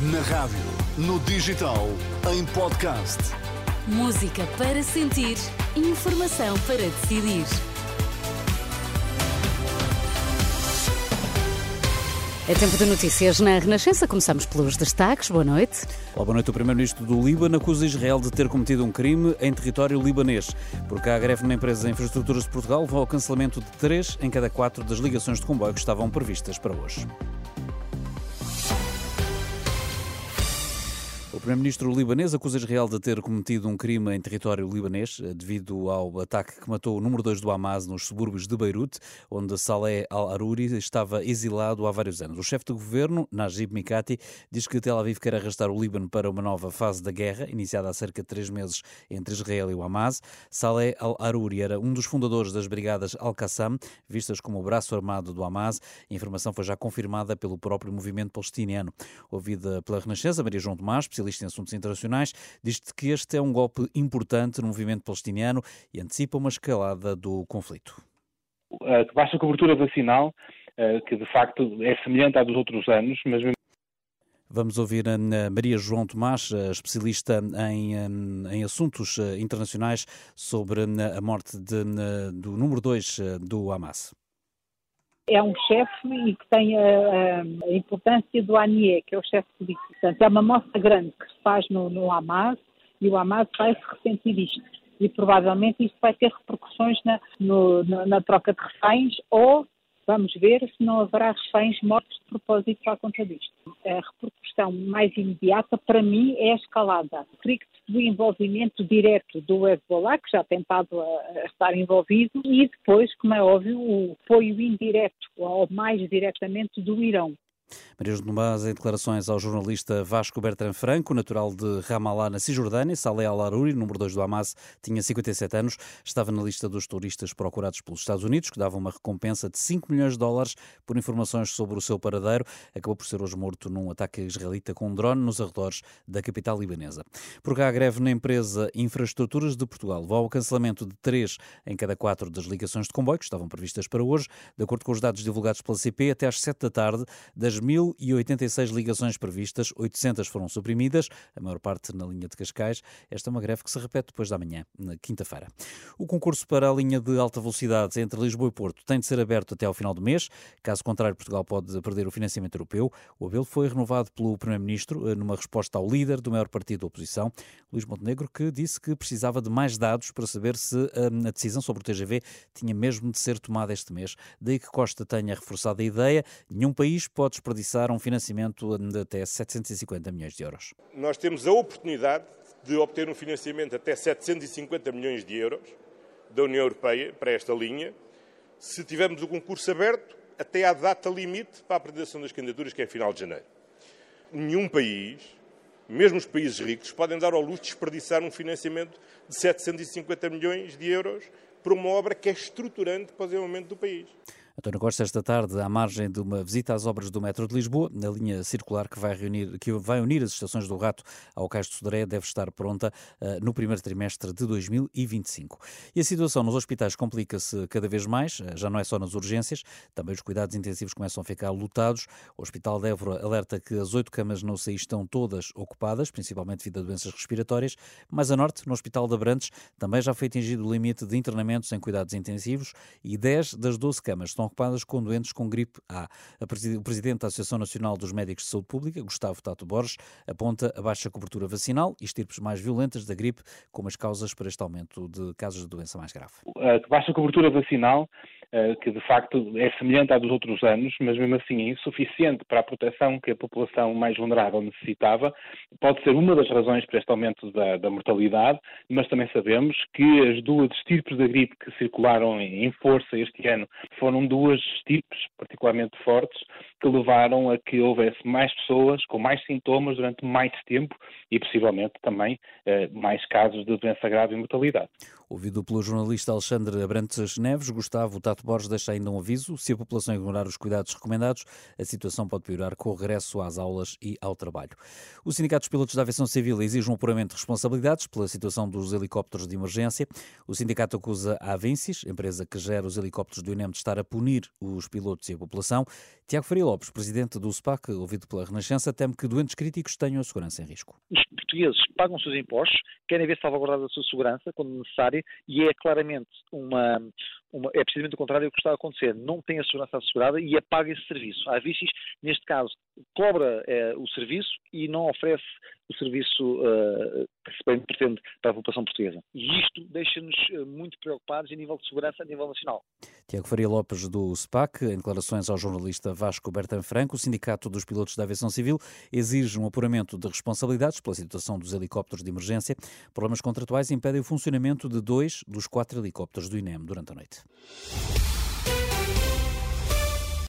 Na rádio, no digital, em podcast. Música para sentir, informação para decidir. É tempo de notícias na Renascença. Começamos pelos destaques. Boa noite. Olá, boa noite. O primeiro-ministro do Líbano acusa Israel de ter cometido um crime em território libanês. Porque a greve na empresa de infraestruturas de Portugal levou ao cancelamento de três em cada quatro das ligações de comboio que estavam previstas para hoje. O primeiro-ministro libanês acusa Israel de ter cometido um crime em território libanês eh, devido ao ataque que matou o número 2 do Hamas nos subúrbios de Beirute, onde Saleh al-Aruri estava exilado há vários anos. O chefe do governo, Najib Mikati, diz que Tel Aviv quer arrastar o Líbano para uma nova fase da guerra, iniciada há cerca de três meses entre Israel e o Hamas. Saleh al-Aruri era um dos fundadores das brigadas Al-Qassam, vistas como o braço armado do Hamas. A informação foi já confirmada pelo próprio movimento palestiniano. Ouvida pela Renascença, Maria João Tomás, especialista especialista em assuntos internacionais, diz que este é um golpe importante no movimento palestiniano e antecipa uma escalada do conflito. A baixa cobertura vacinal, eh, que de facto é semelhante à dos outros anos, mas Vamos ouvir a Maria João Tomás, especialista em, em assuntos eh, internacionais, sobre a morte de, do número 2 eh, do Hamas é um chefe e que tem a, a, importância do ANIE, que é o chefe político. Portanto, é uma mostra grande que se faz no, no Hamas e o Hamas vai se ressentir disto. E provavelmente isto vai ter repercussões na, no, na, na troca de reféns ou Vamos ver se não haverá reféns mortos de propósito à conta disto. A repercussão mais imediata, para mim, é a escalada. Strict do envolvimento direto do Hezbollah, que já tem estado a, estar envolvido, e depois, como é óbvio, o apoio indireto, ou mais diretamente, do Irão. Maria Tomás, em declarações ao jornalista Vasco Bertrand Franco, natural de Ramallah, na Cisjordânia, Saleh al-Aruri, número 2 do Hamas, tinha 57 anos, estava na lista dos turistas procurados pelos Estados Unidos, que davam uma recompensa de 5 milhões de dólares por informações sobre o seu paradeiro. Acabou por ser hoje morto num ataque israelita com um drone nos arredores da capital libanesa. Por cá, a greve na empresa Infraestruturas de Portugal levou ao cancelamento de 3 em cada 4 das ligações de comboio que estavam previstas para hoje. De acordo com os dados divulgados pela CP, até às 7 da tarde, das 1.086 ligações previstas, 800 foram suprimidas, a maior parte na linha de Cascais. Esta é uma greve que se repete depois da manhã, na quinta-feira. O concurso para a linha de alta velocidade entre Lisboa e Porto tem de ser aberto até ao final do mês. Caso contrário, Portugal pode perder o financiamento europeu. O apelo foi renovado pelo Primeiro-Ministro eh, numa resposta ao líder do maior partido da oposição, Luís Montenegro, que disse que precisava de mais dados para saber se eh, a decisão sobre o TGV tinha mesmo de ser tomada este mês. Daí que Costa tenha reforçado a ideia. Nenhum país pode desperdiçar um financiamento de até 750 milhões de euros. Nós temos a oportunidade de obter um financiamento até 750 milhões de euros da União Europeia para esta linha, se tivermos o concurso aberto até à data limite para a apresentação das candidaturas, que é final de janeiro. Nenhum país, mesmo os países ricos, podem dar ao luxo de desperdiçar um financiamento de 750 milhões de euros para uma obra que é estruturante para o desenvolvimento do país. António Costa, esta tarde, à margem de uma visita às obras do metro de Lisboa, na linha circular que vai, reunir, que vai unir as estações do Rato ao Cais de Sodré, deve estar pronta uh, no primeiro trimestre de 2025. E a situação nos hospitais complica-se cada vez mais, uh, já não é só nas urgências, também os cuidados intensivos começam a ficar lotados. O Hospital de Évora alerta que as oito camas no UCI estão todas ocupadas, principalmente devido a doenças respiratórias. Mais a norte, no Hospital de Abrantes, também já foi atingido o limite de internamentos em cuidados intensivos e 10 das 12 camas estão ocupadas com doentes com gripe A. O presidente da Associação Nacional dos Médicos de Saúde Pública, Gustavo Tato Borges, aponta a baixa cobertura vacinal e estirpes mais violentas da gripe como as causas para este aumento de casos de doença mais grave. A baixa cobertura vacinal que de facto é semelhante à dos outros anos, mas mesmo assim é insuficiente para a proteção que a população mais vulnerável necessitava, pode ser uma das razões para este aumento da, da mortalidade, mas também sabemos que as duas estirpes da gripe que circularam em força este ano foram duas estirpes particularmente fortes que levaram a que houvesse mais pessoas com mais sintomas durante mais tempo e possivelmente também eh, mais casos de doença grave e mortalidade. Ouvido pelo jornalista Alexandre Abrantes Neves, Gustavo Tato Borges deixa ainda um aviso. Se a população ignorar os cuidados recomendados, a situação pode piorar com o regresso às aulas e ao trabalho. O Sindicato dos Pilotos da Aviação Civil exige um apuramento de responsabilidades pela situação dos helicópteros de emergência. O sindicato acusa a Avincis, empresa que gera os helicópteros do INEM, de estar a punir os pilotos e a população. Tiago Faria Lopes, presidente do SPAC, ouvido pela Renascença, teme que doentes críticos tenham a segurança em risco. Portugueses pagam os seus impostos, querem ver salvaguardada a sua segurança quando necessário e é claramente uma, uma, é precisamente o contrário do que está a acontecer. Não tem a segurança assegurada e apaga esse serviço. A Vicis, neste caso, cobra eh, o serviço e não oferece o serviço uh, que se bem pretende para a população portuguesa. E isto deixa-nos uh, muito preocupados a nível de segurança a nível nacional. Tiago Faria Lopes, do SPAC, em declarações ao jornalista Vasco Bertan Franco, o Sindicato dos Pilotos da Aviação Civil exige um apuramento de responsabilidades pela situação dos helicópteros de emergência. Problemas contratuais impedem o funcionamento de dois dos quatro helicópteros do INEM durante a noite.